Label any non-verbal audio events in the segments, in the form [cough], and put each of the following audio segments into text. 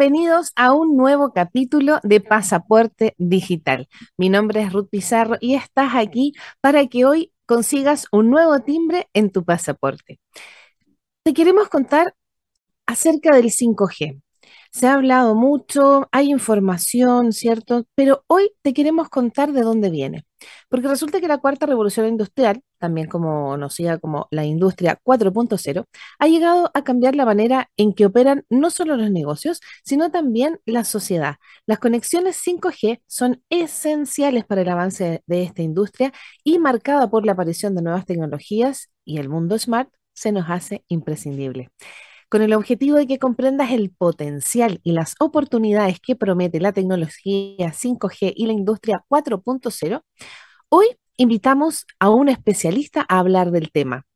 bienvenidos a un nuevo capítulo de Pasaporte Digital. Mi nombre es Ruth Pizarro y estás aquí para que hoy consigas un nuevo timbre en tu pasaporte. Te queremos contar acerca del 5G. Se ha hablado mucho, hay información, ¿cierto? Pero hoy te queremos contar de dónde viene. Porque resulta que la cuarta revolución industrial, también conocida como la industria 4.0, ha llegado a cambiar la manera en que operan no solo los negocios, sino también la sociedad. Las conexiones 5G son esenciales para el avance de esta industria y marcada por la aparición de nuevas tecnologías y el mundo smart se nos hace imprescindible con el objetivo de que comprendas el potencial y las oportunidades que promete la tecnología 5G y la industria 4.0, hoy invitamos a un especialista a hablar del tema.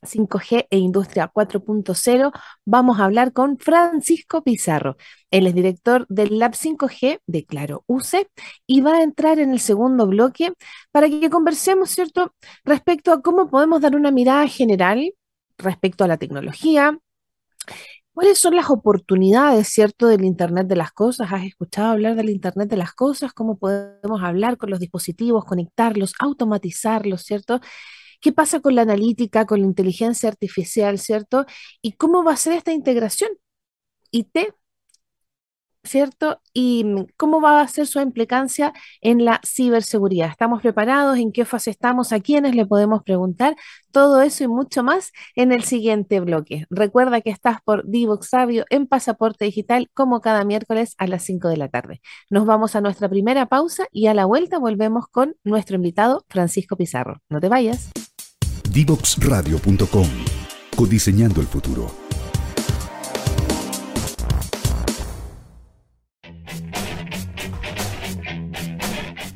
5G e Industria 4.0, vamos a hablar con Francisco Pizarro. Él es director del Lab 5G de Claro UCE y va a entrar en el segundo bloque para que conversemos, ¿cierto?, respecto a cómo podemos dar una mirada general respecto a la tecnología, ¿Cuáles son las oportunidades, cierto, del Internet de las cosas? ¿Has escuchado hablar del Internet de las cosas? ¿Cómo podemos hablar con los dispositivos, conectarlos, automatizarlos, cierto? ¿Qué pasa con la analítica, con la inteligencia artificial, cierto? ¿Y cómo va a ser esta integración? IT ¿cierto? ¿Y mm, cómo va a ser su implicancia en la ciberseguridad? ¿Estamos preparados? ¿En qué fase estamos? ¿A quiénes le podemos preguntar? Todo eso y mucho más en el siguiente bloque. Recuerda que estás por Divox Radio en Pasaporte Digital como cada miércoles a las 5 de la tarde. Nos vamos a nuestra primera pausa y a la vuelta volvemos con nuestro invitado Francisco Pizarro. No te vayas. Divoxradio.com Codiseñando el futuro.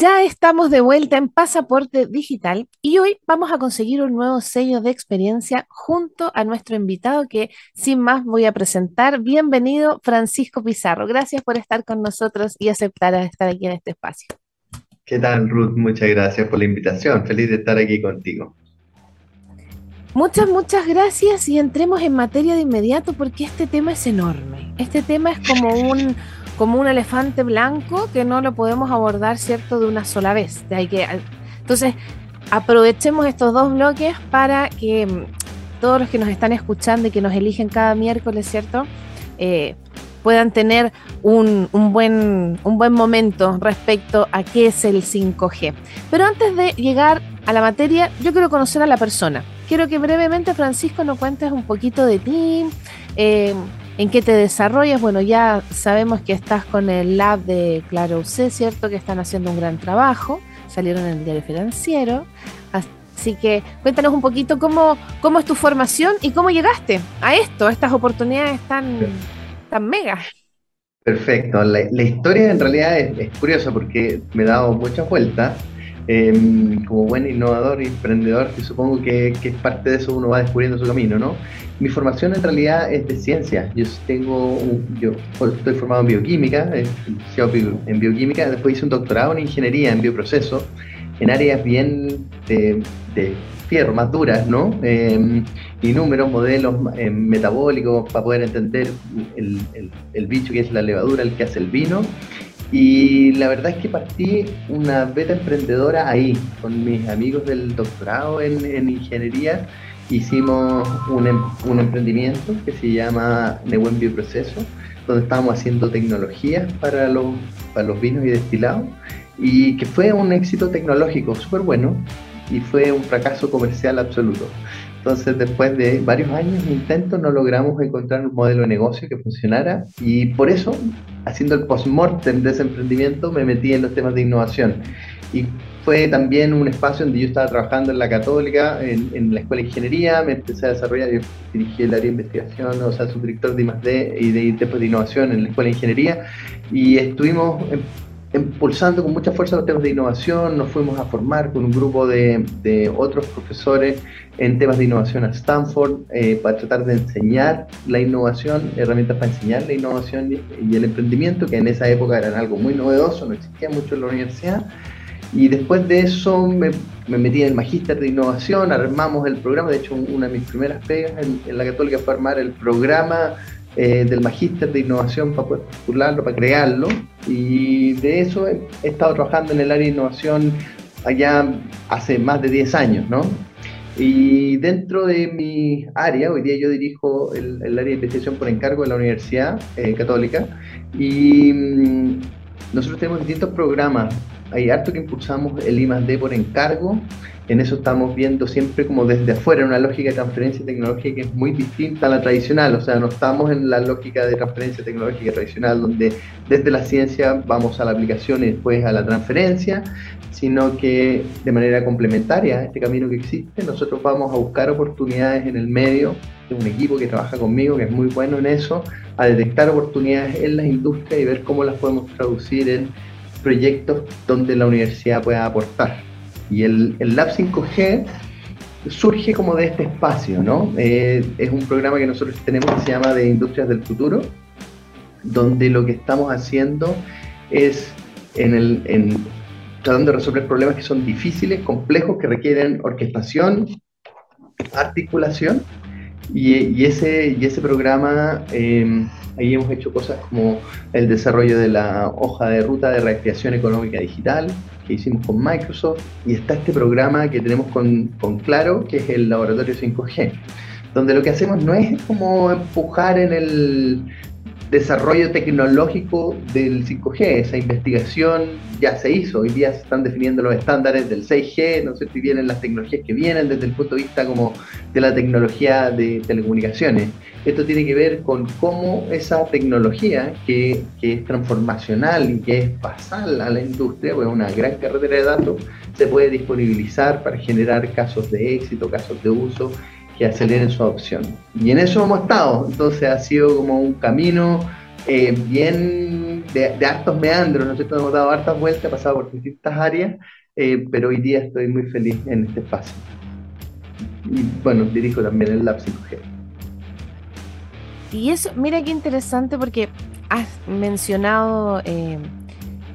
Ya estamos de vuelta en Pasaporte Digital y hoy vamos a conseguir un nuevo sello de experiencia junto a nuestro invitado que sin más voy a presentar. Bienvenido Francisco Pizarro. Gracias por estar con nosotros y aceptar estar aquí en este espacio. ¿Qué tal Ruth? Muchas gracias por la invitación. Feliz de estar aquí contigo. Muchas, muchas gracias y entremos en materia de inmediato porque este tema es enorme. Este tema es como [laughs] un como un elefante blanco que no lo podemos abordar, ¿cierto?, de una sola vez. Hay que, entonces, aprovechemos estos dos bloques para que mm, todos los que nos están escuchando y que nos eligen cada miércoles, ¿cierto?, eh, puedan tener un, buen, un buen momento respecto a qué es el 5G. Pero antes de llegar a la materia, yo quiero conocer a la persona. Quiero que brevemente, Francisco, nos cuentes un poquito de ti, eh, en qué te desarrollas. Bueno, ya sabemos que estás con el lab de Claro UC, ¿cierto? Que están haciendo un gran trabajo, salieron en el diario financiero. Así que cuéntanos un poquito cómo, cómo es tu formación y cómo llegaste a esto, a estas oportunidades tan, tan megas. Perfecto, la, historia en realidad es, curiosa porque me he dado muchas vueltas. Em, como buen innovador y emprendedor, que supongo que, que, parte de eso uno va descubriendo su camino, ¿no? Mi formación en realidad es de ciencia. Yo tengo, yo estoy formado en bioquímica, en bioquímica, después hice un doctorado en ingeniería en bioproceso, en áreas bien de, fierro, más duras, ¿no? Em, y números, modelos em, metabólicos para poder entender el, el, bicho que es la levadura, el que hace el vino. Y la verdad es que partí una beta emprendedora ahí, con mis amigos del doctorado en, en ingeniería hicimos un, em, un, emprendimiento que se llama Nebuen Bioproceso, donde estábamos haciendo tecnologías para los, para los vinos y destilados, y que fue un éxito tecnológico súper bueno y fue un fracaso comercial absoluto. Entonces, después de varios años de intentos, no logramos encontrar un modelo de negocio que funcionara y por eso, haciendo el post-mortem de ese emprendimiento, me metí en los temas de innovación. Y fue también un espacio donde yo estaba trabajando en la Católica, en, la Escuela de Ingeniería, me empecé a desarrollar, yo dirigí el área de investigación, o sea, subdirector de I+.D. y de, de, de Innovación en la Escuela de Ingeniería, y estuvimos impulsando con mucha fuerza los temas de innovación, nos fuimos a formar con un grupo de, otros profesores en temas de innovación a Stanford eh, para tratar de enseñar la innovación, herramientas para enseñar la innovación y, el emprendimiento, que en esa época eran algo muy novedoso, no existía mucho en la universidad. Y después de eso me, me metí en el magíster de innovación, armamos el programa, de hecho una de mis primeras pegas en, en la católica fue armar el programa eh, del magíster de innovación para postularlo, para crearlo. Y de eso he, estado trabajando en el área de innovación allá hace más de 10 años, ¿no? Y dentro de mi área, hoy día yo dirijo el, área de investigación por encargo de la Universidad eh, Católica y mm, nosotros tenemos distintos programas. Hay harto que impulsamos el I+D por encargo, en eso estamos viendo siempre como desde afuera una lógica de transferencia tecnológica que es muy distinta a la tradicional, o sea, no estamos en la lógica de transferencia tecnológica tradicional donde desde la ciencia vamos a la aplicación y después a la transferencia, sino que de manera complementaria a este camino que existe, nosotros vamos a buscar oportunidades en el medio, de un equipo que trabaja conmigo, que es muy bueno en eso, a detectar oportunidades en las industrias y ver cómo las podemos traducir en proyectos donde la universidad pueda aportar. Y el, el Lab 5G surge como de este espacio, ¿no? Eh, es un programa que nosotros tenemos que se llama de Industrias del Futuro, donde lo que estamos haciendo es en el, en, tratando de resolver problemas que son difíciles, complejos, que requieren orquestación, articulación, y, ese, y ese programa, eh, ahí hemos hecho cosas como el desarrollo de la hoja de ruta de reactivación económica digital, que hicimos con Microsoft y está este programa que tenemos con, con Claro, que es el laboratorio 5G, donde lo que hacemos no es como empujar en el desarrollo tecnológico del 5G, esa investigación ya se hizo, hoy día se están definiendo los estándares del 6G, no sé si vienen las tecnologías que vienen desde el punto de vista como de la tecnología de telecomunicaciones. Esto tiene que ver con cómo esa tecnología que, es transformacional y que es basal a la industria, pues una gran carretera de datos, se puede disponibilizar para generar casos de éxito, casos de uso que aceleren su adopción. Y en eso hemos estado, entonces ha sido como un camino eh, bien de, hartos meandros, ¿no sé, hemos dado hartas vueltas, he pasado por distintas áreas, eh, pero hoy día estoy muy feliz en este espacio. Y bueno, dirijo también el Lab 5G. Y eso, mira qué interesante porque has mencionado eh,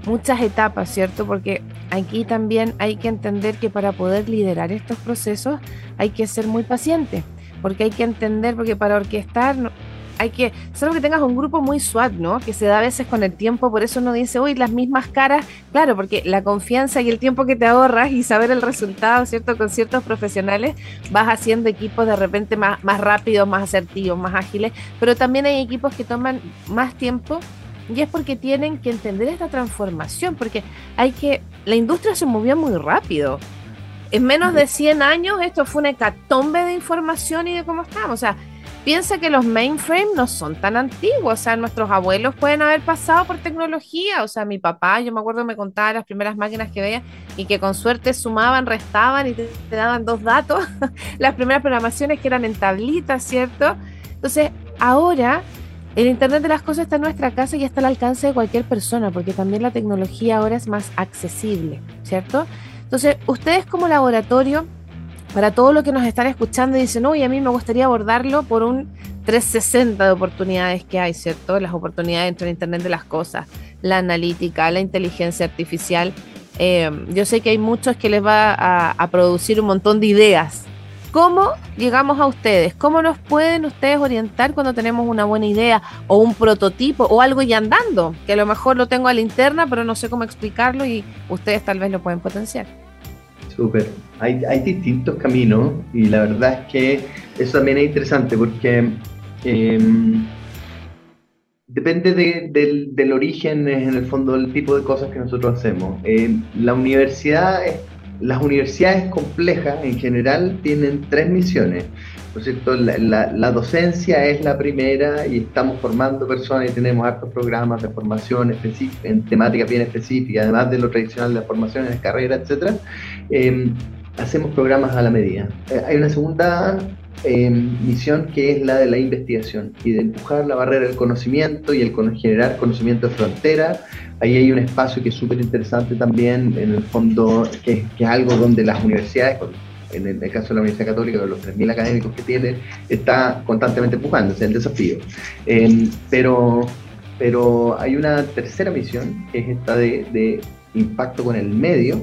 muchas etapas, ¿cierto? Porque aquí también hay que entender que para poder liderar estos procesos hay que ser muy paciente, porque hay que entender, porque para orquestar hay que, solo que tengas un grupo muy SWAT, ¿no? Que se da a veces con el tiempo, por eso uno dice, uy, las mismas caras, claro, porque la confianza y el tiempo que te ahorras y saber el resultado, ¿cierto? Con ciertos profesionales, vas haciendo equipos de repente más, más rápidos, más asertivos, más ágiles, pero también hay equipos que toman más tiempo y es porque tienen que entender esta transformación, porque hay que, la industria se movió muy rápido. En menos de 100 años esto fue una hecatombe de información y de cómo estamos. O sea, piensa que los mainframes no son tan antiguos. O sea, nuestros abuelos pueden haber pasado por tecnología. O sea, mi papá, yo me acuerdo, me contaba las primeras máquinas que veía y que con suerte sumaban, restaban y te, te daban dos datos. [laughs] las primeras programaciones que eran en tablitas, ¿cierto? Entonces, ahora el Internet de las Cosas está en nuestra casa y está al alcance de cualquier persona, porque también la tecnología ahora es más accesible, ¿cierto? Entonces, ustedes como laboratorio, para todo lo que nos están escuchando, dicen, uy, a mí me gustaría abordarlo por un 360 de oportunidades que hay, ¿cierto? Las oportunidades dentro del Internet de las Cosas, la analítica, la inteligencia artificial. Eh, yo sé que hay muchos que les va a, a producir un montón de ideas, ¿Cómo llegamos a ustedes? ¿Cómo nos pueden ustedes orientar cuando tenemos una buena idea o un prototipo o algo ya andando? Que a lo mejor lo tengo a la interna, pero no sé cómo explicarlo y ustedes tal vez lo pueden potenciar. Súper. Hay, hay distintos caminos y la verdad es que eso también es interesante porque eh, depende de, del, del, origen, en el fondo, del tipo de cosas que nosotros hacemos. Eh, la universidad es las universidades complejas en general tienen tres misiones. Cierto, la, docencia es la primera y estamos formando personas y tenemos hartos programas de formación en temáticas bien específicas, además de lo tradicional de formación en carrera, etc. Eh, hacemos programas a la medida. Eh, hay una segunda em, misión que es la de la investigación y de empujar la barrera del conocimiento y el generar conocimiento de frontera. Ahí hay un espacio que es súper interesante también, en el fondo, que, que, es algo donde las universidades, en el, caso de la Universidad Católica, de los 3.000 académicos que tiene, está constantemente empujando, es el desafío. Em, pero, pero hay una tercera misión, que es esta de, de impacto con el medio,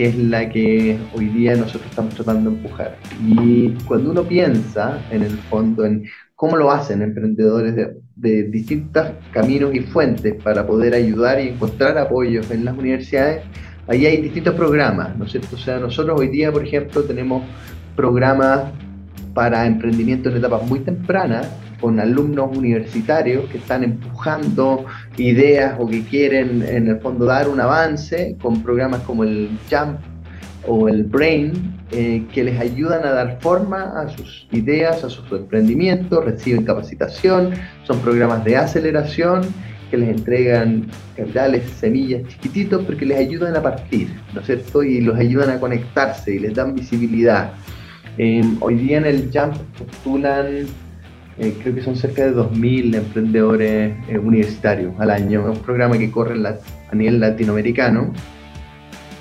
que es la que hoy día nosotros estamos tratando de empujar. Y cuando uno piensa, en el fondo, en cómo lo hacen emprendedores de, de distintos caminos y fuentes para poder ayudar y encontrar apoyos en las universidades, ahí hay distintos programas, ¿no es cierto? O sea, nosotros hoy día, por ejemplo, tenemos programas para emprendimiento en etapas muy tempranas, con alumnos universitarios que están empujando ideas o que quieren en el fondo dar un avance con programas como el Jump o el Brain eh, que les ayudan a dar forma a sus ideas, a sus emprendimientos, reciben capacitación, son programas de aceleración que les entregan capitales, semillas chiquititos porque les ayudan a partir, ¿no es cierto? Y los ayudan a conectarse y les dan visibilidad. Eh, hoy día en el Jump postulan eh, creo que son cerca de 2.000 emprendedores eh, universitarios al año. Es un programa que corre a nivel latinoamericano,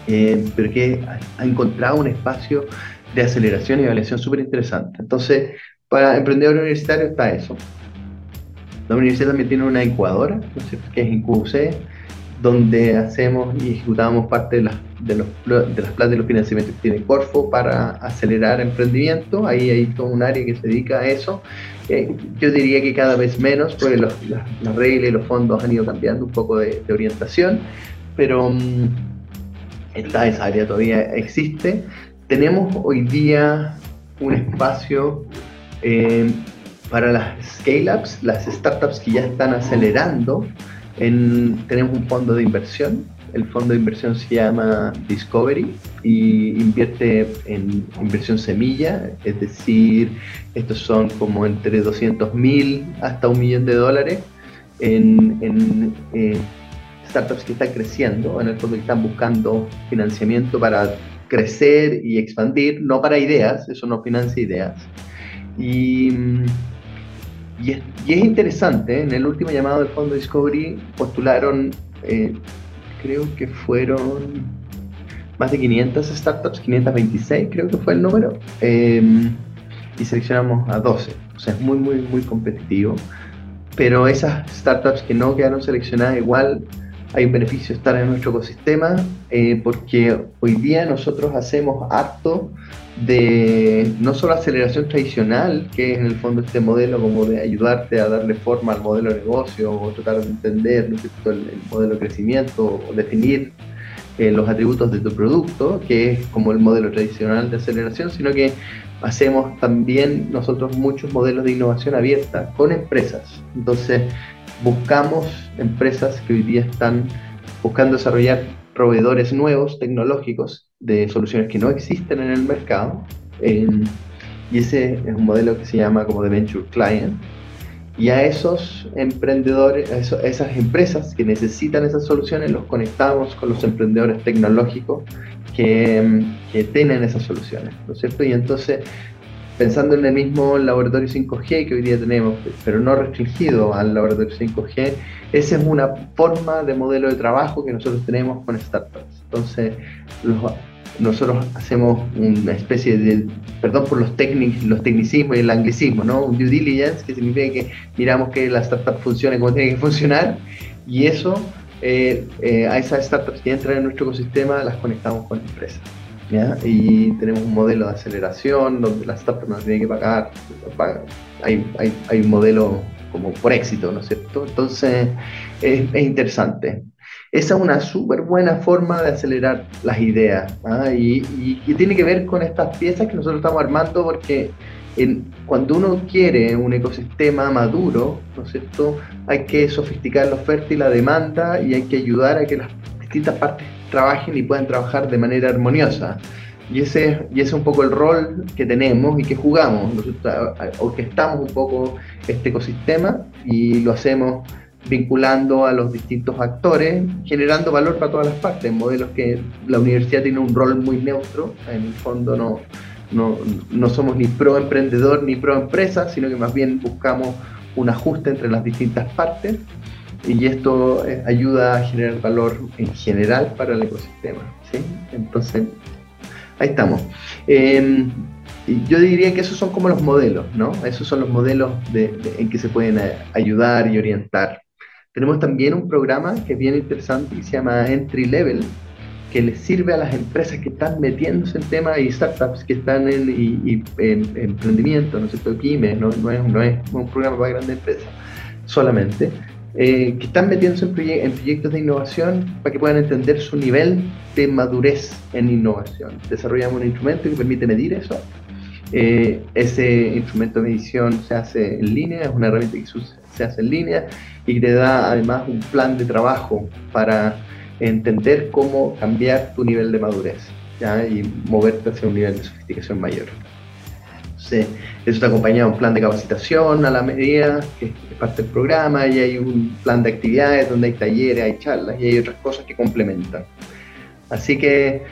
eh, pero que ha, encontrado un espacio de aceleración y evaluación súper interesante. Entonces, para emprendedores universitarios está eso. La universidad también tiene una incubadora, que es IncuC, donde hacemos y ejecutamos parte de las, de los, de las planes de los financiamientos que tiene Corfo para acelerar emprendimiento. Ahí hay todo un área que se dedica a eso. Yo diría que cada vez menos, porque los, las, reglas y los fondos han ido cambiando un poco de, orientación, pero um, esta esa área todavía existe. Tenemos hoy día un espacio eh, para las scale-ups, las startups que ya están acelerando tenemos un fondo de inversión. El fondo de inversión se llama Discovery y invierte en inversión semilla, es decir, estos son como entre 200 mil hasta un millón de dólares en, eh, startups que están creciendo, en el fondo que están buscando financiamiento para crecer y expandir, no para ideas, eso no financia ideas. Y y es, interesante, ¿eh? en el último llamado del Fondo Discovery postularon, eh, creo que fueron más de 500 startups, 526 creo que fue el número, em, y seleccionamos a 12. O sea, es muy, muy, muy competitivo. Pero esas startups que no quedaron seleccionadas igual hay un beneficio estar en nuestro ecosistema eh, porque hoy día nosotros hacemos acto de no solo aceleración tradicional, que es en el fondo este modelo como de ayudarte a darle forma al modelo de negocio o tratar de entender el, modelo de crecimiento o definir eh, los atributos de tu producto, que es como el modelo tradicional de aceleración, sino que hacemos también nosotros muchos modelos de innovación abierta con empresas. Entonces, buscamos empresas que hoy día están buscando desarrollar proveedores nuevos, tecnológicos, de soluciones que no existen en el mercado. y ese es un modelo que se llama como de Venture Client. Y a esos emprendedores, a, esas empresas que necesitan esas soluciones, los conectamos con los emprendedores tecnológicos que, que tienen esas soluciones, ¿no es cierto? Y entonces pensando en el mismo laboratorio 5G que hoy día tenemos, pero no restringido al laboratorio 5G, esa es una forma de modelo de trabajo que nosotros tenemos con startups. Entonces, nosotros hacemos una especie de, perdón por los, los tecnicismos y el anglicismo, ¿no? Un due diligence, que significa que miramos que la startup funcione como tiene que funcionar, y eso, eh, eh, a esas startups que entran en nuestro ecosistema, las conectamos con empresas y tenemos un modelo de aceleración donde las startups no tienen que pagar, hay, hay, hay, un modelo como por éxito, ¿no es cierto? Entonces es, es interesante. Esa es una súper buena forma de acelerar las ideas ¿ah? y, y, tiene que ver con estas piezas que nosotros estamos armando porque cuando uno quiere un ecosistema maduro, ¿no es cierto? Hay que sofisticar la oferta y la demanda y hay que ayudar a que las distintas partes trabajen y puedan trabajar de manera armoniosa. Y ese, y ese es un poco el rol que tenemos y que jugamos, orquestamos un poco este ecosistema y lo hacemos vinculando a los distintos actores, generando valor para todas las partes, modelos que la universidad tiene un rol muy neutro, en el fondo no, no, no somos ni pro emprendedor ni pro empresa, sino que más bien buscamos un ajuste entre las distintas partes y esto eh, ayuda a generar valor en general para el ecosistema. ¿sí? Entonces, ahí estamos. Em, yo diría que esos son como los modelos, ¿no? Esos son los modelos en que se pueden eh, ayudar y orientar. Tenemos también un programa que es bien interesante y se llama Entry Level, que les sirve a las empresas que están metiéndose en temas y startups que están en, emprendimiento, ¿no es cierto? Pymes, no, no, es, no es un programa para grandes empresas solamente, eh, que están metiéndose en, proyectos de innovación para que puedan entender su nivel de madurez en innovación. Desarrollamos un instrumento que permite medir eso. Eh, ese instrumento de medición se hace en línea, es una herramienta que se hace en línea y te da además un plan de trabajo para entender cómo cambiar tu nivel de madurez y moverte hacia un nivel de sofisticación mayor. Entonces, eso está acompañado de un plan de capacitación a la medida, que parte del programa, y hay un plan de actividades donde hay talleres, hay charlas y hay otras cosas que complementan. Así que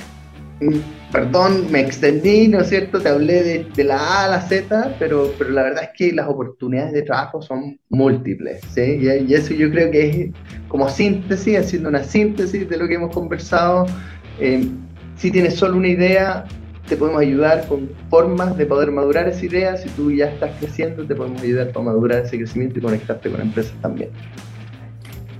Mm, perdón, me extendí, ¿no es cierto? Te hablé de, la A a la Z, pero, pero la verdad es que las oportunidades de trabajo son múltiples, ¿sí? Y, eso yo creo que es como síntesis, haciendo una síntesis de lo que hemos conversado. Eh, si tienes solo una idea, te podemos ayudar con formas de poder madurar esa idea. Si tú ya estás creciendo, te podemos ayudar para madurar ese crecimiento y conectarte con empresas también.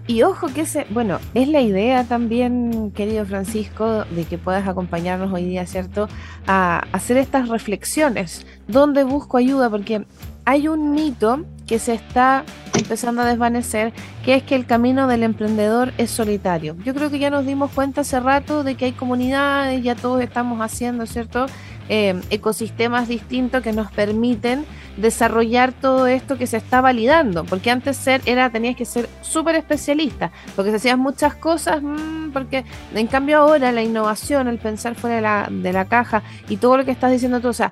Y ojo que ese, bueno, es la idea también, querido Francisco, de que puedas acompañarnos hoy día, ¿cierto? A hacer estas reflexiones. ¿Dónde busco ayuda? Porque hay un mito que se está empezando a desvanecer, que es que el camino del emprendedor es solitario. Yo creo que ya nos dimos cuenta hace rato de que hay comunidades, ya todos estamos haciendo, ¿cierto? Eh, ecosistemas distintos que nos permiten desarrollar todo esto que se está validando, porque antes ser era tenías que ser súper especialista, porque se hacían muchas cosas, mm, porque en cambio ahora la innovación, el pensar fuera de la, de la caja y todo lo que estás diciendo tú, o sea,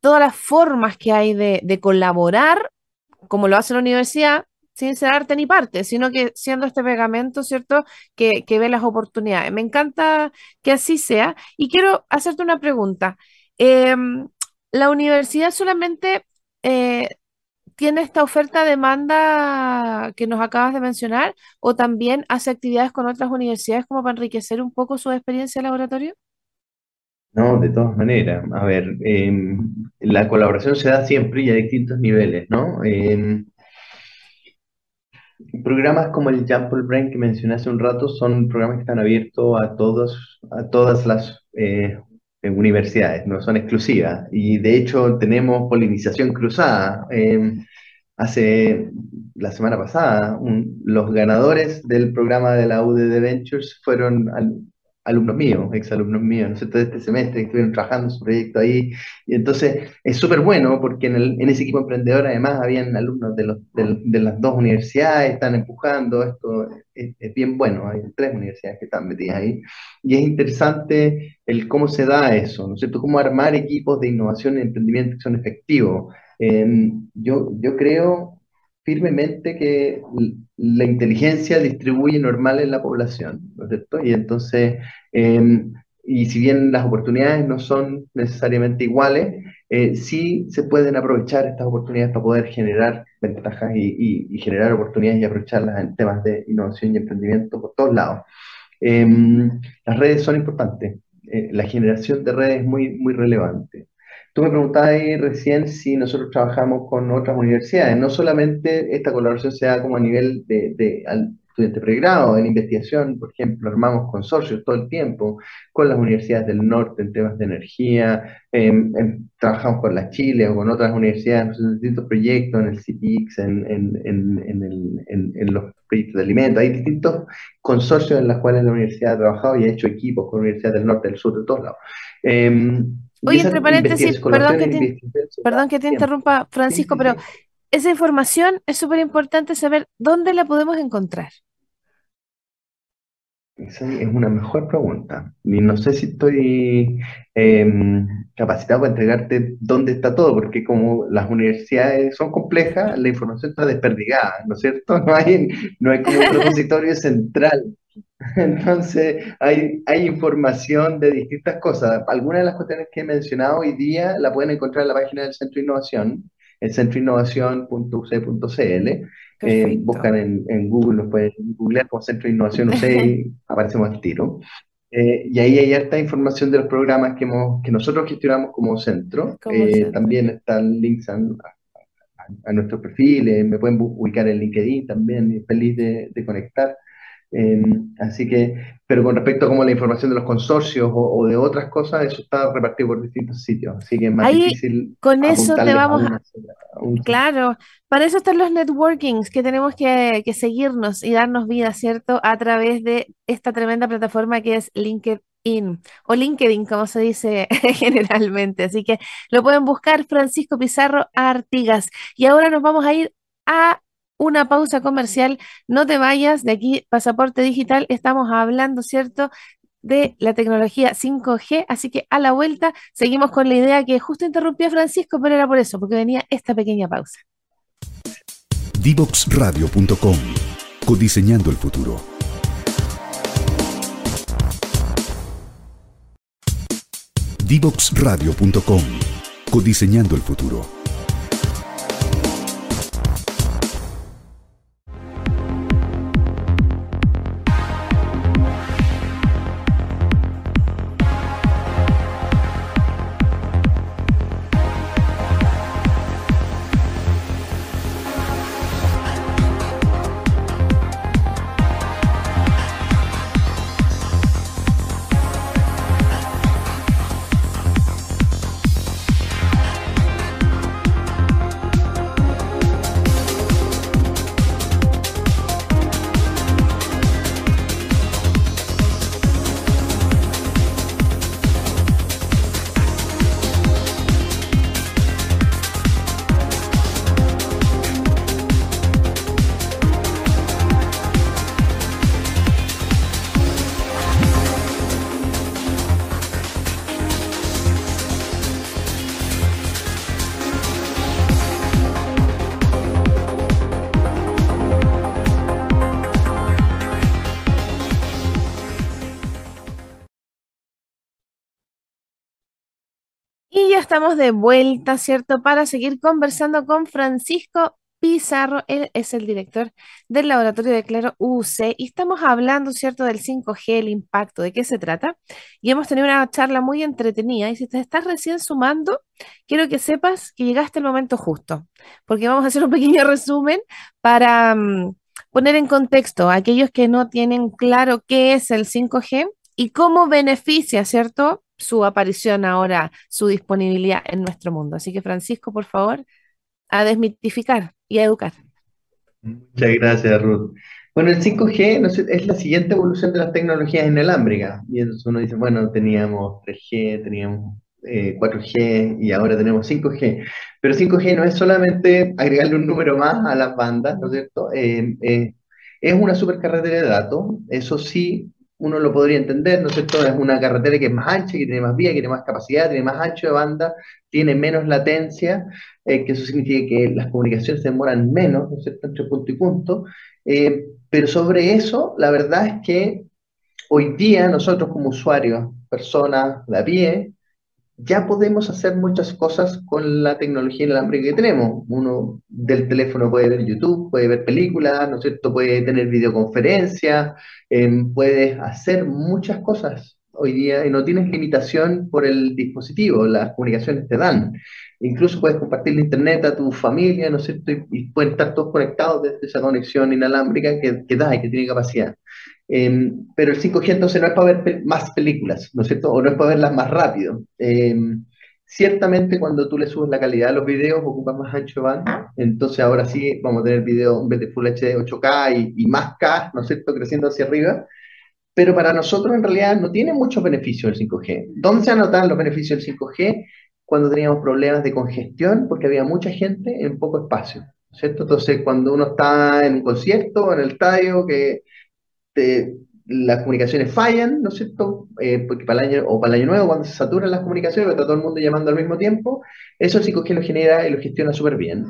todas las formas que hay de colaborar, como lo hace la universidad, sin ser arte ni parte, sino que siendo este pegamento, ¿cierto? Que, que, ve las oportunidades. Me encanta que así sea. Y quiero hacerte una pregunta. Em, la universidad solamente eh, tiene esta oferta-demanda que nos acabas de mencionar o también hace actividades con otras universidades como para enriquecer un poco su experiencia de laboratorio? No, de todas maneras. A ver, em, la colaboración se da siempre y a distintos niveles, ¿no? Em, programas como el Jump Brain que mencioné hace un rato son programas que están abiertos a todos, a todas las eh, universidades, no son exclusivas. Y de hecho tenemos polinización cruzada. Em, hace la semana pasada, los ganadores del programa de la UDD Ventures fueron al, alumnos míos, exalumnos míos, ¿no sé, todo este semestre estuvieron trabajando su proyecto ahí. Y entonces es súper bueno porque en, el, en, ese equipo emprendedor además habían alumnos de, los, de, las dos universidades, están empujando, esto es, es, bien bueno, hay tres universidades que están metidas ahí. Y es interesante el cómo se da eso, ¿no es cierto? Cómo armar equipos de innovación y emprendimiento que son efectivos. yo, yo creo firmemente que la inteligencia distribuye normal en la población, ¿no es cierto? Y entonces, em, y si bien las oportunidades no son necesariamente iguales, eh, sí se pueden aprovechar estas oportunidades para poder generar ventajas y, generar oportunidades y aprovecharlas en temas de innovación y emprendimiento por todos lados. Em, las redes son importantes, eh, la generación de redes es muy, muy relevante. Tú me preguntabas ahí recién si nosotros trabajamos con otras universidades. No solamente esta colaboración se da como a nivel de, de estudiante pregrado, en investigación, por ejemplo, armamos consorcios todo el tiempo con las universidades del norte en temas de energía, em, em, trabajamos con la Chile o con otras universidades en distintos proyectos, en el CIPIX, en, en, en, en, los proyectos de alimentos. Hay distintos consorcios en los cuales la universidad ha trabajado y ha hecho equipos con universidades del norte, del sur, de todos lados. Em, Oye, entre paréntesis, perdón que, te, perdón que te interrumpa, Francisco, pero esa información es súper importante saber dónde la podemos encontrar. Esa es una mejor pregunta. Y no sé si estoy em, capacitado para entregarte dónde está todo, porque como las universidades son complejas, la información está desperdigada, ¿no es cierto? [laughs] No hay, no hay como un [laughs] repositorio central [laughs] Entonces, hay, hay información de distintas cosas. Algunas de las cuestiones que he mencionado hoy día la pueden encontrar en la página del Centro de Innovación, el centroinnovación.uc.cl. Eh, buscan en, en, Google, nos pueden googlear como Centro de Innovación UC y [laughs] aparecemos al tiro. Eh, y ahí hay harta información de los programas que, hemos, que nosotros gestionamos como centro. Eh, también están links a, a, nuestros perfiles, me pueden ubicar en LinkedIn también, feliz de, de conectar. Em, así que, pero con respecto a como la información de los consorcios o, de otras cosas, eso está repartido por distintos sitios, así que es más difícil. Con eso te vamos a... Claro, para eso están los networkings, que tenemos que, que, seguirnos y darnos vida, ¿cierto? A través de esta tremenda plataforma que es LinkedIn o LinkedIn, como se dice [laughs] generalmente. Así que lo pueden buscar Francisco Pizarro Artigas. Y ahora nos vamos a ir a una pausa comercial. No te vayas de aquí, Pasaporte Digital. Estamos hablando, ¿cierto? de la tecnología 5G, así que a la vuelta seguimos con la idea que justo interrumpía Francisco, pero era por eso, porque venía esta pequeña pausa. Divoxradio.com Codiseñando el futuro. Divoxradio.com Codiseñando el futuro. Estamos de vuelta, ¿cierto? Para seguir conversando con Francisco Pizarro. Él es el director del laboratorio de Claro UC y estamos hablando, ¿cierto?, del 5G, el impacto, de qué se trata. Y hemos tenido una charla muy entretenida. Y si te estás recién sumando, quiero que sepas que llegaste el momento justo, porque vamos a hacer un pequeño resumen para mm, poner en contexto a aquellos que no tienen claro qué es el 5G y cómo beneficia, ¿cierto? Su aparición ahora, su disponibilidad en nuestro mundo. Así que Francisco, por favor, a desmitificar y a educar. Muchas gracias, Ruth. Bueno, el 5G es la siguiente evolución de las tecnologías inalámbricas. Y entonces uno dice, bueno, teníamos 3G, teníamos 4G eh, y ahora tenemos 5G. Pero 5G no es solamente agregarle un número más a las bandas, ¿no es cierto? Eh, eh, es una supercarretera de datos. Eso sí, uno lo podría entender, ¿no es cierto? Es una carretera que es más ancha, que tiene más vía, que tiene más capacidad, tiene más ancho de banda, tiene menos latencia, eh, que eso significa que las comunicaciones se demoran menos, ¿no es cierto?, entre punto y punto. Eh, pero sobre eso, la verdad es que hoy día nosotros como usuarios, personas de a pie, ya podemos hacer muchas cosas con la tecnología inalámbrica que tenemos. Uno del teléfono puede ver YouTube, puede ver películas, ¿no es cierto? Puede tener videoconferencias, eh, puedes hacer muchas cosas hoy día y no tienes limitación por el dispositivo, las comunicaciones te dan. Incluso puedes compartir la internet a tu familia, ¿no es cierto? Y, pueden estar todos conectados desde esa conexión inalámbrica que, que da y que tiene capacidad. Em, pero el 5G entonces no es para ver más películas, ¿no es cierto? O no es para verlas más rápido. Em, ciertamente cuando tú le subes la calidad de los videos ocupa más ancho de banda, entonces ahora sí vamos a tener video en vez de Full HD 8K y, más K, ¿no es cierto?, creciendo hacia arriba. Pero para nosotros en realidad no tiene muchos beneficios el 5G. ¿Dónde se anotan los beneficios del 5G? Cuando teníamos problemas de congestión, porque había mucha gente en poco espacio, ¿cierto? Entonces, cuando uno está en un concierto, en el estadio, que te, las comunicaciones fallan, ¿no es cierto? Eh, porque para el año, o para el año nuevo, cuando se saturan las comunicaciones, está todo el mundo llamando al mismo tiempo, eso el 5G lo genera y lo gestiona súper bien.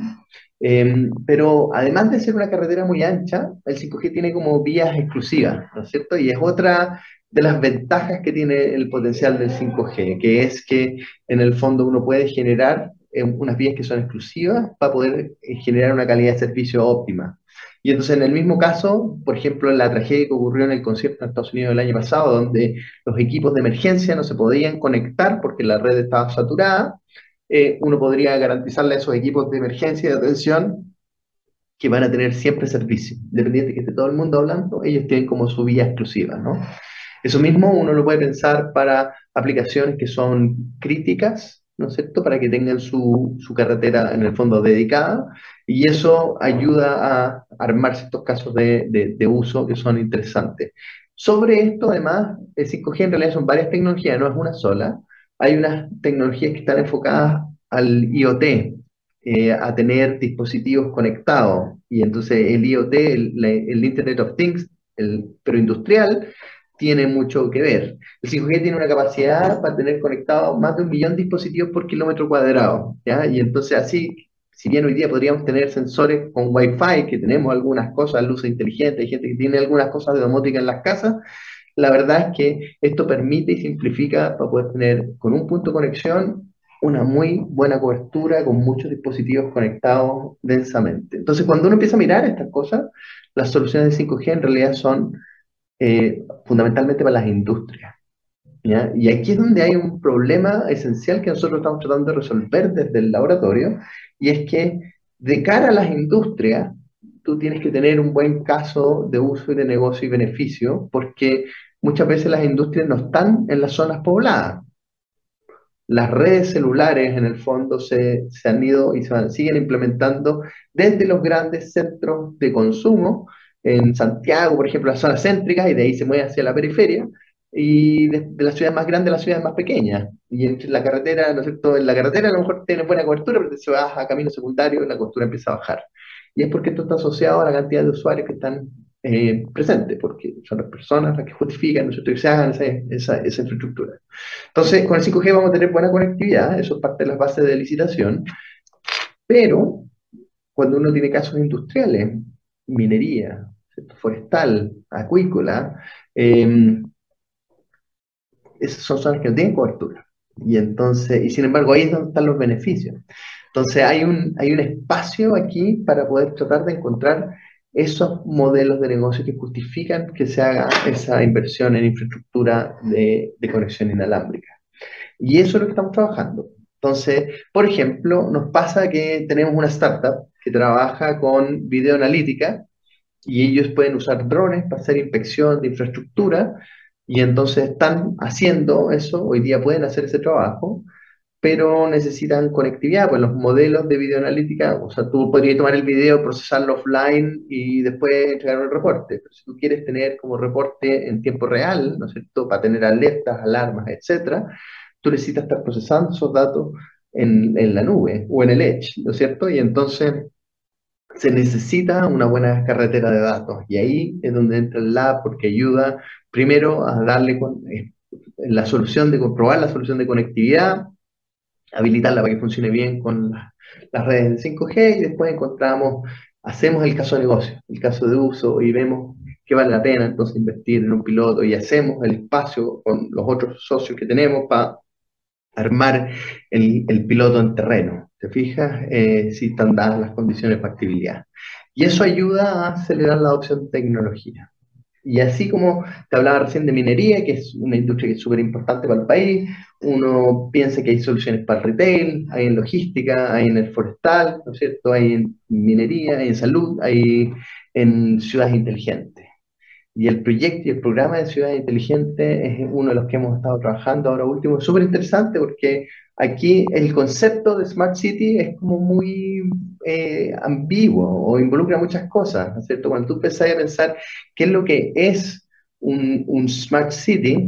Em, pero además de ser una carretera muy ancha, el 5G tiene como vías exclusivas, ¿no es cierto? Y es otra de las ventajas que tiene el potencial del 5G, que es que en el fondo uno puede generar eh, unas vías que son exclusivas para poder eh, generar una calidad de servicio óptima. Y entonces en el mismo caso, por ejemplo, en la tragedia que ocurrió en el concierto en Estados Unidos el año pasado, donde los equipos de emergencia no se podían conectar porque la red estaba saturada, eh, uno podría garantizarle a esos equipos de emergencia y de atención que van a tener siempre servicio. Independiente de que esté todo el mundo hablando, ellos tienen como su vía exclusiva, ¿no? Eso mismo uno lo puede pensar para aplicaciones que son críticas, ¿no es cierto?, para que tengan su, su, carretera en el fondo dedicada y eso ayuda a armar ciertos casos de, de, uso que son interesantes. Sobre esto, además, el 5G en realidad son varias tecnologías, no es una sola. Hay unas tecnologías que están enfocadas al IoT, eh, a tener dispositivos conectados. Y entonces el IoT, el, el Internet of Things, el, pero industrial, tiene mucho que ver. El 5G tiene una capacidad para tener conectados más de un millón de dispositivos por kilómetro cuadrado, ¿ya? Y entonces así, si bien hoy día podríamos tener sensores con Wi-Fi, que tenemos algunas cosas, luces inteligentes, hay gente que tiene algunas cosas de domótica en las casas, la verdad es que esto permite y simplifica para poder tener con un punto de conexión una muy buena cobertura con muchos dispositivos conectados densamente. Entonces, cuando uno empieza a mirar estas cosas, las soluciones de 5G en realidad son eh, fundamentalmente para las industrias. Y aquí es donde hay un problema esencial que nosotros estamos tratando de resolver desde el laboratorio, y es que de cara a las industrias, tú tienes que tener un buen caso de uso y de negocio y beneficio, porque muchas veces las industrias no están en las zonas pobladas. Las redes celulares, en el fondo, se, se han ido y se siguen implementando desde los grandes centros de consumo, en Santiago, por ejemplo, la zona céntrica, y de ahí se mueve hacia la periferia, y de, de las ciudades más grandes a las ciudades más pequeñas. Y en la carretera, ¿no es cierto? En la carretera a lo mejor tiene buena cobertura, pero si vas a camino secundario, la cobertura empieza a bajar. Y es porque esto está asociado a la cantidad de usuarios que están eh, presentes, porque son las personas las que justifican, ¿no es cierto? que se hagan esa, esa, esa, infraestructura. Entonces, con el 5G vamos a tener buena conectividad, eso es parte de las bases de licitación, pero cuando uno tiene casos industriales, minería, forestal, acuícola, eh, esas son zonas que no tienen cobertura. Y entonces, y sin embargo, ahí es donde están los beneficios. Entonces, hay un, hay un espacio aquí para poder tratar de encontrar esos modelos de negocio que justifican que se haga esa inversión en infraestructura de, de conexión inalámbrica. Y eso es lo que estamos trabajando. Entonces, por ejemplo, nos pasa que tenemos una startup que trabaja con videoanalítica y ellos pueden usar drones para hacer inspección de infraestructura y entonces están haciendo eso, hoy día pueden hacer ese trabajo, pero necesitan conectividad, pues los modelos de videoanalítica, o sea, tú podrías tomar el video, procesarlo offline y después entregar un reporte, pero si tú quieres tener como reporte en tiempo real, ¿no es cierto?, para tener alertas, alarmas, etcétera, tú necesitas estar procesando esos datos en, en la nube o en el edge, ¿no es cierto? Y entonces se necesita una buena carretera de datos. Y ahí es donde entra el lab porque ayuda primero a darle eh, la solución de comprobar la solución de conectividad, habilitarla para que funcione bien con las redes de 5G y después encontramos, hacemos el caso de negocio, el caso de uso y vemos que vale la pena entonces invertir en un piloto y hacemos el espacio con los otros socios que tenemos para armar el, el piloto en terreno. ¿Te fijas? Eh, si están dadas las condiciones de factibilidad. Y eso ayuda a acelerar la adopción de tecnología. Y así como te hablaba recién de minería, que es una industria que es súper importante para el país, uno piensa que hay soluciones para el retail, hay en logística, hay en el forestal, ¿no es cierto? Hay en minería, hay en salud, hay en ciudades inteligentes. Y el proyecto y el programa de ciudades inteligentes es uno de los que hemos estado trabajando ahora último. Súper interesante porque Aquí el concepto de Smart City es como muy eh, ambiguo o involucra muchas cosas, ¿no es cierto? Cuando tú empezás a pensar qué es lo que es un, un Smart City,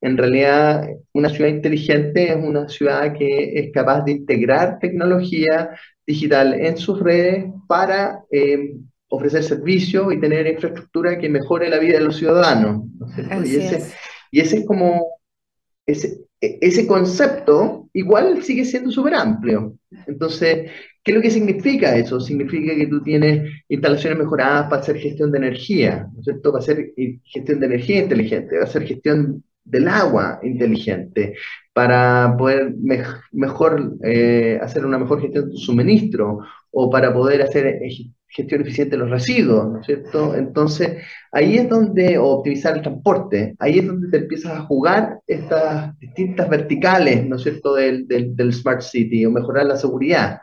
en realidad una ciudad inteligente es una ciudad que es capaz de integrar tecnología digital en sus redes para eh, ofrecer servicios y tener infraestructura que mejore la vida de los ciudadanos, ¿no es Y ese, y ese es como, ese, e, ese concepto igual sigue siendo súper amplio. Entonces, ¿qué es lo que significa eso? Significa que tú tienes instalaciones mejoradas para hacer gestión de energía, ¿no es cierto? Para hacer gestión de energía inteligente, para hacer gestión del agua inteligente, para poder mejor eh, hacer una mejor gestión de suministro o para poder hacer eh, gestión eficiente de los residuos, ¿no es cierto? Entonces, ahí es donde, optimizar el transporte, ahí es donde te empiezas a jugar estas distintas verticales, ¿no es cierto?, del, Smart City o mejorar la seguridad.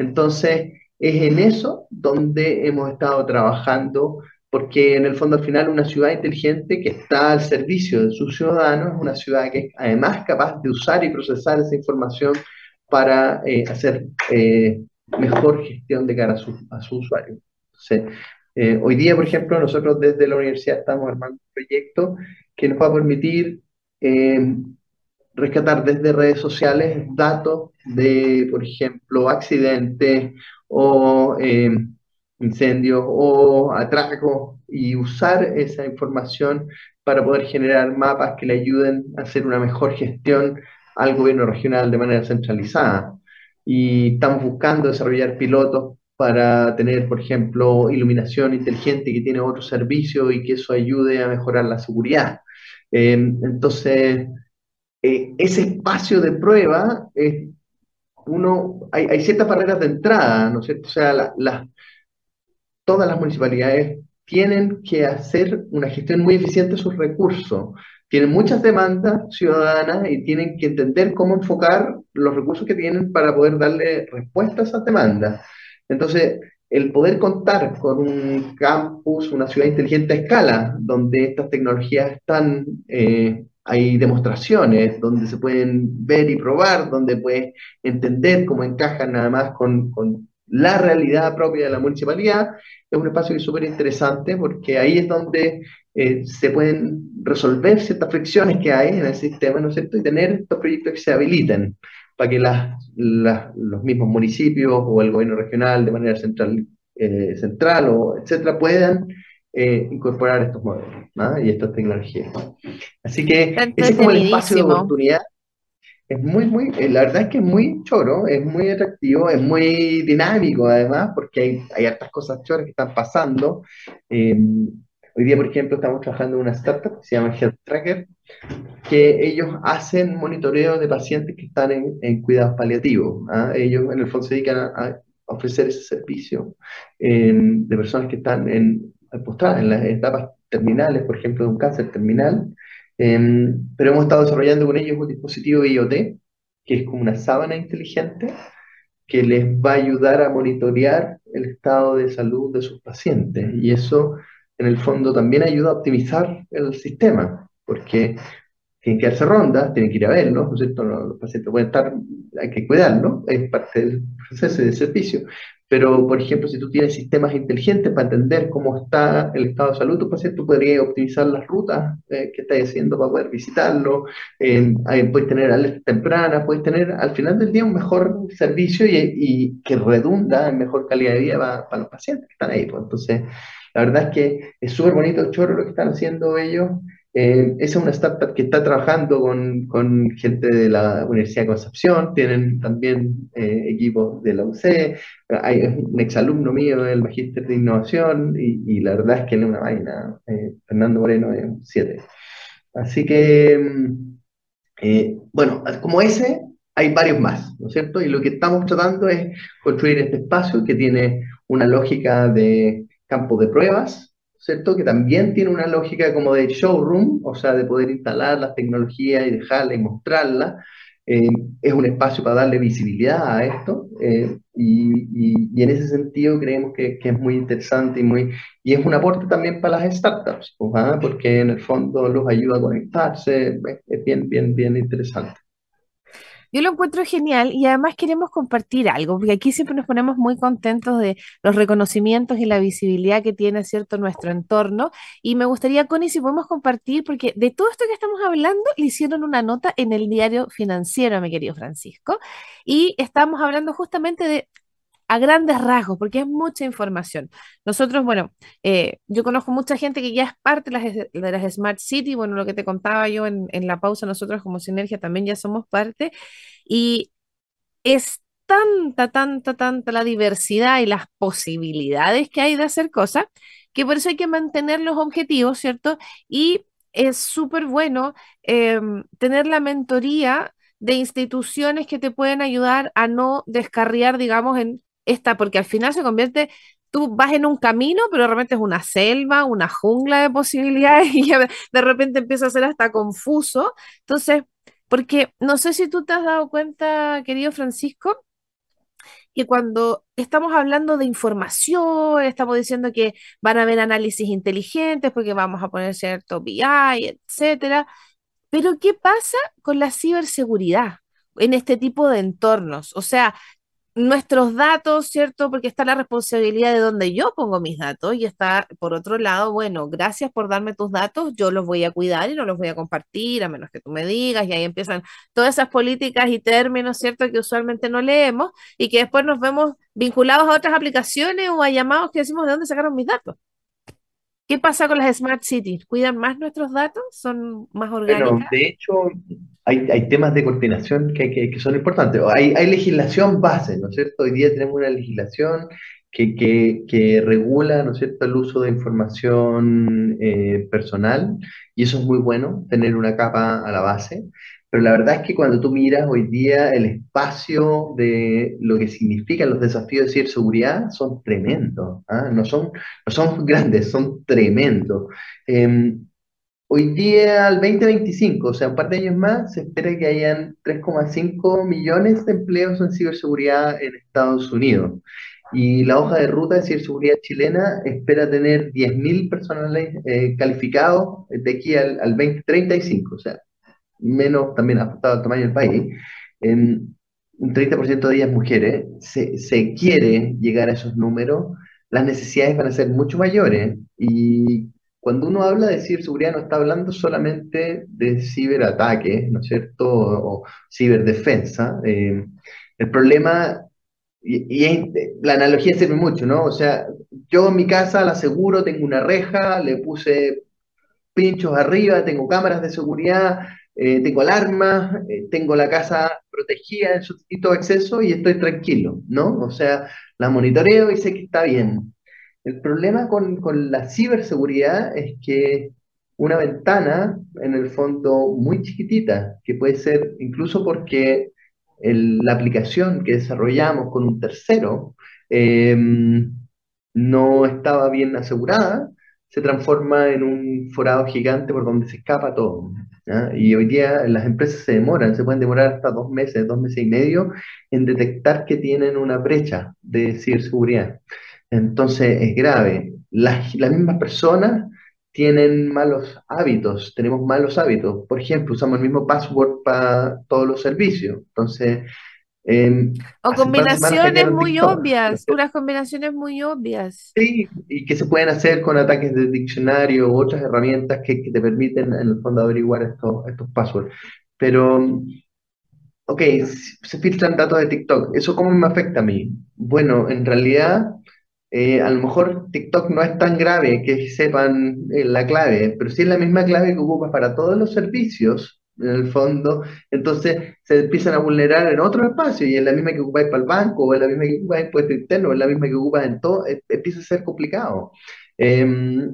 Entonces, es en eso donde hemos estado trabajando, porque en el fondo al final una ciudad inteligente que está al servicio de sus ciudadanos es una ciudad que es además capaz de usar y procesar esa información para eh, hacer eh, mejor gestión de cara a su, a su usuario. Eh, hoy día, por ejemplo, nosotros desde la universidad estamos armando un proyecto que nos va a permitir rescatar desde redes sociales datos de, por ejemplo, accidentes o eh, incendios o atracos y usar esa información para poder generar mapas que le ayuden a hacer una mejor gestión al gobierno regional de manera centralizada y estamos buscando desarrollar pilotos para tener, por ejemplo, iluminación inteligente que tiene otro servicio y que eso ayude a mejorar la seguridad. Em, entonces, eh, ese espacio de prueba, uno, hay, ciertas barreras de entrada, ¿no es cierto? O sea, todas las municipalidades tienen que hacer una gestión muy eficiente de sus recursos tienen muchas demandas ciudadanas y tienen que entender cómo enfocar los recursos que tienen para poder darle respuesta a esas demandas. Entonces, el poder contar con un campus, una ciudad inteligente a escala, donde estas tecnologías están, eh, hay demostraciones, donde se pueden ver y probar, donde puedes entender cómo encajan nada más con, con la realidad propia de la municipalidad, es un espacio súper interesante porque ahí es donde eh, se pueden resolver ciertas fricciones que hay en el sistema, ¿no es cierto? Y tener estos proyectos que se habiliten para que los mismos municipios o el gobierno regional de manera central, eh, central o etcétera puedan eh, incorporar estos modelos y estas tecnologías. Así que ese es como el espacio de oportunidad. Es muy, muy, la verdad es que es muy choro, es muy atractivo, es muy dinámico además, porque hay, hay hartas cosas choras que están pasando. Hoy día, por ejemplo, estamos trabajando en una startup que se llama Health Tracker, que ellos hacen monitoreo de pacientes que están en, cuidados paliativos. ¿ah? Ellos, en el fondo, se dedican a, ofrecer ese servicio de personas que están en, postradas en las etapas terminales, por ejemplo, de un cáncer terminal. Em, pero hemos estado desarrollando con ellos un dispositivo IoT, que es como una sábana inteligente, que les va a ayudar a monitorear el estado de salud de sus pacientes. Y eso en el fondo también ayuda a optimizar el sistema, porque tienen que hacerse rondas, tienen que ir a verlos, ¿no es cierto? Los pacientes pueden estar, hay que cuidarlos, es parte del proceso de servicio. Pero, por ejemplo, si tú tienes sistemas inteligentes para entender cómo está el estado de salud de tu paciente, tú podrías optimizar las rutas eh, que estás haciendo para poder visitarlo, eh, puedes tener alertas tempranas, puedes tener al final del día un mejor servicio y, que redunda en mejor calidad de vida para, los pacientes que están ahí. Pues. Entonces, la verdad es que es súper bonito, chorro, lo que están haciendo ellos. Eh, esa es una startup que está trabajando con, con, gente de la Universidad de Concepción, tienen también eh, equipos de la UC, hay un exalumno mío del Magíster de Innovación y, la verdad es que es una vaina, eh, Fernando Moreno es 7. Así que, mm, bueno, como ese, hay varios más, ¿no es cierto? Y lo que estamos tratando es construir este espacio que tiene una lógica de campo de pruebas, ¿cierto? Que también tiene una lógica como de showroom, o sea, de poder instalar las tecnologías y dejarla y mostrarla. Eh, es un espacio para darle visibilidad a esto eh, y, en ese sentido creemos que, es muy interesante y, muy, y es un aporte también para las startups, pues, ¿ah? porque en el fondo los ayuda a conectarse, es bien, bien, bien interesante. Yo lo encuentro genial y además queremos compartir algo, porque aquí siempre nos ponemos muy contentos de los reconocimientos y la visibilidad que tiene, ¿cierto?, nuestro entorno. Y me gustaría, Connie, si podemos compartir, porque de todo esto que estamos hablando, le hicieron una nota en el diario financiero, mi querido Francisco, y estamos hablando justamente de a grandes rasgos, porque es mucha información. Nosotros, bueno, eh, yo conozco mucha gente que ya es parte de las, Smart City, bueno, lo que te contaba yo en, en la pausa, nosotros como Sinergia también ya somos parte, y es tanta, tanta, tanta la diversidad y las posibilidades que hay de hacer cosas, que por eso hay que mantener los objetivos, ¿cierto? Y es súper bueno em, tener la mentoría de instituciones que te pueden ayudar a no descarriar, digamos, en esta, porque al final se convierte, tú vas en un camino, pero realmente es una selva, una jungla de posibilidades [laughs] y de repente empieza a ser hasta confuso. Entonces, porque no sé si tú te has dado cuenta, querido Francisco, que cuando estamos hablando de información, estamos diciendo que van a haber análisis inteligentes porque vamos a poner cierto BI, etcétera. Pero ¿qué pasa con la ciberseguridad en este tipo de entornos? O sea, nuestros datos, ¿cierto? Porque está la responsabilidad de donde yo pongo mis datos y está, por otro lado, bueno, gracias por darme tus datos, yo los voy a cuidar y no los voy a compartir a menos que tú me digas y ahí empiezan todas esas políticas y términos, ¿cierto? Que usualmente no leemos y que después nos vemos vinculados a otras aplicaciones o a llamados que decimos de dónde sacaron mis datos. ¿Qué pasa con las Smart Cities? ¿Cuidan más nuestros datos? ¿Son más orgánicas? Bueno, de hecho, hay, hay temas de coordinación que, que, que son importantes. Hay, hay, legislación base, ¿no es cierto? Hoy día tenemos una legislación que, que regula, ¿no es cierto?, el uso de información eh, personal y eso es muy bueno, tener una capa a la base. Pero la verdad es que cuando tú miras hoy día el espacio de lo que significan los desafíos de ciberseguridad son tremendos, ¿ah? no, son, no son [laughs] grandes, son tremendos. Eh, hoy día, al 2025, o sea, un par de años más, se espera que hayan 3,5 millones de empleos en ciberseguridad en Estados Unidos. Y la hoja de ruta de ciberseguridad chilena espera tener 10.000 personales eh, calificados de aquí al, al 2035, o sea, menos también afectado al tamaño del país, en un 30% de ellas mujeres, se, se, quiere llegar a esos números, las necesidades van a ser mucho mayores. Y cuando uno habla de ciberseguridad no está hablando solamente de ciberataques, ¿no es cierto? O, ciberdefensa. Eh, el problema, y, y, la analogía sirve mucho, ¿no? O sea, yo en mi casa la aseguro, tengo una reja, le puse pinchos arriba, tengo cámaras de seguridad, eh, tengo alarmas, eh, tengo la casa protegida en su distinto acceso y estoy tranquilo, ¿no? O sea, la monitoreo y sé que está bien. El problema con, con la ciberseguridad es que una ventana, en el fondo, muy chiquitita, que puede ser incluso porque el, la aplicación que desarrollamos con un tercero eh, no estaba bien asegurada, se transforma en un forado gigante por donde se escapa todo. Y hoy día las empresas se demoran, se pueden demorar hasta dos meses, dos meses y medio en detectar que tienen una brecha de ciberseguridad. Entonces es grave. Las, las mismas personas tienen malos hábitos, tenemos malos hábitos. Por ejemplo, usamos el mismo password para todos los servicios. Entonces, eh, o combinaciones muy obvias, unas combinaciones muy obvias. Sí, y que se pueden hacer con ataques de diccionario u otras herramientas que, que te permiten en el fondo averiguar estos, estos passwords. Pero, ok, se filtran datos de TikTok, ¿eso cómo me afecta a mí? Bueno, en realidad, eh, a lo mejor TikTok no es tan grave que sepan eh, la clave, pero sí es la misma clave que ocupas para todos los servicios en el fondo, entonces se empiezan a vulnerar en otro espacio y es la misma que ocupáis para el banco, o es la misma que ocupáis en puesto interno, o es la misma que ocupas en todo, e, empieza a ser complicado. Eh,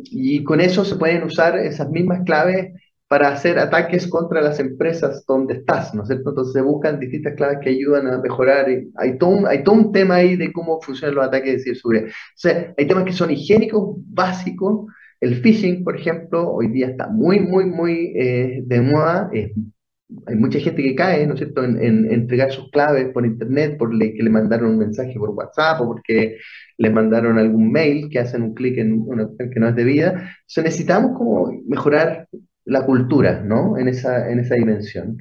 y con eso se pueden usar esas mismas claves para hacer ataques contra las empresas donde estás, ¿no es cierto? Entonces se buscan distintas claves que ayudan a mejorar. Hay todo un, hay todo un tema ahí de cómo funcionan los ataques de ciberseguridad. O sea, hay temas que son higiénicos, básicos, el phishing, por ejemplo, hoy día está muy, muy, muy eh, de moda. Hay mucha gente que cae, ¿no es cierto?, en, en, entregar sus claves por internet, por le, que le mandaron un mensaje por WhatsApp o porque le mandaron algún mail que hacen un clic en una opción que no es debida. Entonces necesitamos como mejorar la cultura, ¿no?, en esa, en esa dimensión.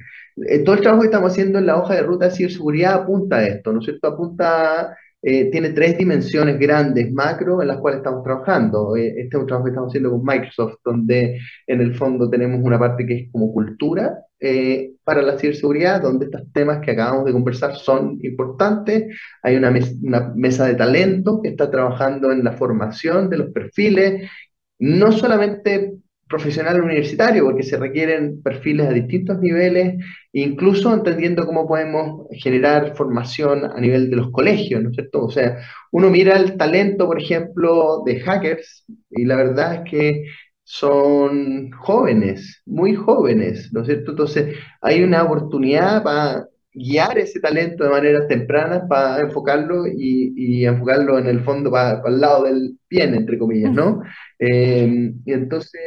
Eh, todo el trabajo que estamos haciendo en la hoja de ruta de ciberseguridad apunta a esto, ¿no es cierto?, apunta eh, tiene tres dimensiones grandes, macro, en las cuales estamos trabajando. Eh, este es un trabajo que estamos haciendo con Microsoft, donde en el fondo tenemos una parte que es como cultura eh, para la ciberseguridad, donde estos temas que acabamos de conversar son importantes. Hay una, una mesa de talento que está trabajando en la formación de los perfiles, no solamente profesional universitario, porque se requieren perfiles a distintos niveles, incluso entendiendo cómo podemos generar formación a nivel de los colegios, ¿no es cierto? O sea, uno mira el talento, por ejemplo, de hackers, y la verdad es que son jóvenes, muy jóvenes, ¿no es cierto? Entonces, hay una oportunidad para guiar ese talento de manera temprana para enfocarlo y, enfocarlo en el fondo para, el lado del bien, entre comillas, ¿no? Eh, y entonces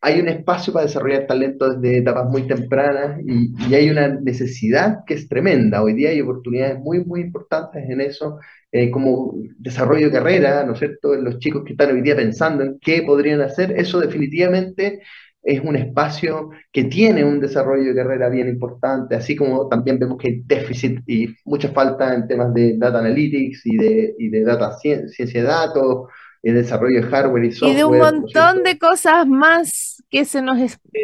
hay un espacio para desarrollar talento desde etapas muy tempranas y, hay una necesidad que es tremenda. Hoy día hay oportunidades muy, muy importantes en eso, eh, como desarrollo de carrera, ¿no es cierto? Los chicos que están hoy día pensando en qué podrían hacer, eso definitivamente es un espacio que tiene un desarrollo de carrera bien importante, así como también vemos que hay déficit y mucha falta en temas de data analytics y de, y de data ciencia de datos, el desarrollo de hardware y software. Y de un montón de cosas más que se nos,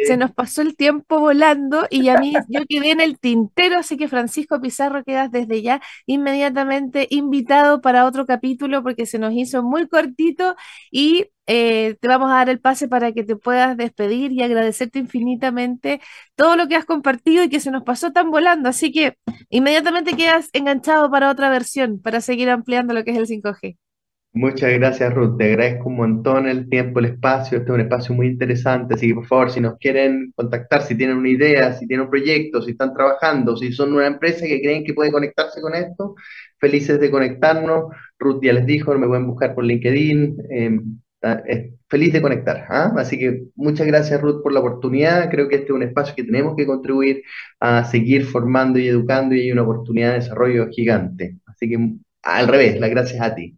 se nos pasó el tiempo volando y a mí yo quedé en el tintero, así que Francisco Pizarro quedas desde ya inmediatamente invitado para otro capítulo porque se nos hizo muy cortito y eh, te vamos a dar el pase para que te puedas despedir y agradecerte infinitamente todo lo que has compartido y que se nos pasó tan volando. Así que inmediatamente quedas enganchado para otra versión, para seguir ampliando lo que es el 5G. Muchas gracias, Ruth. Te agradezco un montón el tiempo, el espacio. Este es un espacio muy interesante. Así que, por favor, si nos quieren contactar, si tienen una idea, si tienen un proyecto, si están trabajando, si son una empresa que creen que puede conectarse con esto, felices de conectarnos. Ruth ya les dijo, me pueden buscar por LinkedIn. Em, feliz de conectar. ¿ah? Así que muchas gracias, Ruth, por la oportunidad. Creo que este es un espacio que tenemos que contribuir a seguir formando y educando y hay una oportunidad de desarrollo gigante. Así que, al revés, las gracias a ti.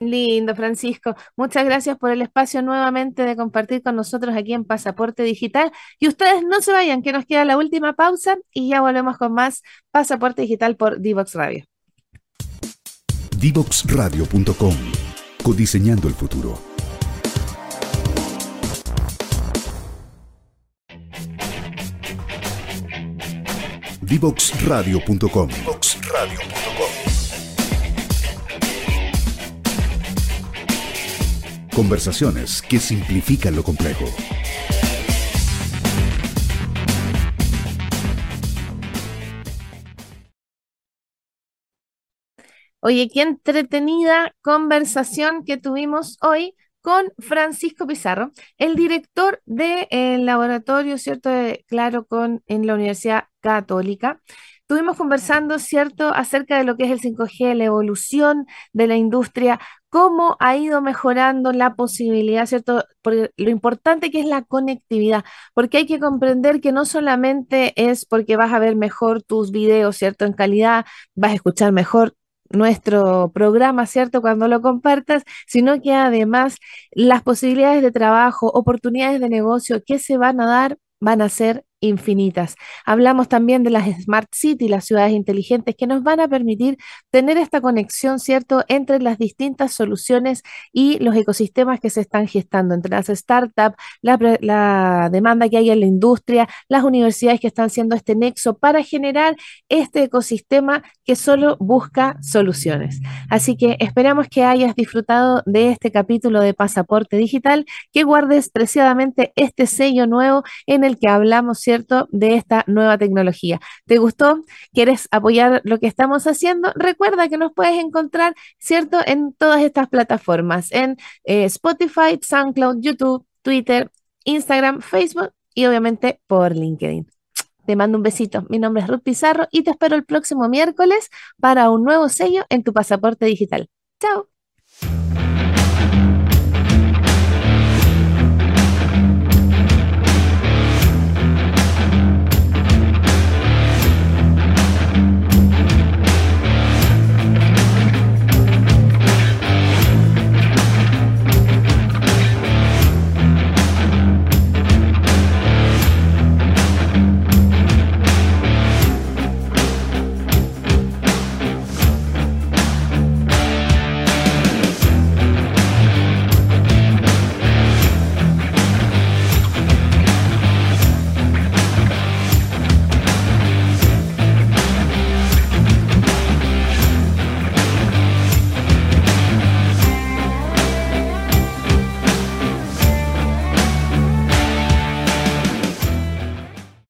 Lindo, Francisco. Muchas gracias por el espacio nuevamente de compartir con nosotros aquí en Pasaporte Digital. Y ustedes no se vayan, que nos queda la última pausa y ya volvemos con más Pasaporte Digital por Divox Radio. Divoxradio.com. Codiseñando el futuro. Divoxradio.com. Conversaciones que simplifican lo complejo. Oye, qué entretenida conversación que tuvimos hoy con Francisco Pizarro, el director del laboratorio, ¿cierto? De, claro, con, en la Universidad Católica. Estuvimos conversando, ¿cierto?, acerca de lo que es el 5G, la evolución de la industria, cómo ha ido mejorando la posibilidad, ¿cierto? Porque lo importante que es la conectividad, porque hay que comprender que no solamente es porque vas a ver mejor tus videos, ¿cierto? En calidad, vas a escuchar mejor nuestro programa, ¿cierto? Cuando lo compartas, sino que además las posibilidades de trabajo, oportunidades de negocio que se van a dar van a ser infinitas. Hablamos también de las Smart City, las ciudades inteligentes, que nos van a permitir tener esta conexión, ¿cierto?, entre las distintas soluciones y los ecosistemas que se están gestando, entre las startups, la, demanda que hay en la industria, las universidades que están haciendo este nexo para generar este ecosistema que solo busca soluciones. Así que esperamos que hayas disfrutado de este capítulo de Pasaporte Digital, que guardes preciadamente este sello nuevo en el que hablamos, ¿cierto?, de esta nueva tecnología. ¿Te gustó? ¿Quieres apoyar lo que estamos haciendo? Recuerda que nos puedes encontrar, ¿cierto?, en todas estas plataformas, en eh, Spotify, SoundCloud, YouTube, Twitter, Instagram, Facebook y obviamente por LinkedIn. Te mando un besito. Mi nombre es Ruth Pizarro y te espero el próximo miércoles para un nuevo sello en tu pasaporte digital. Chao.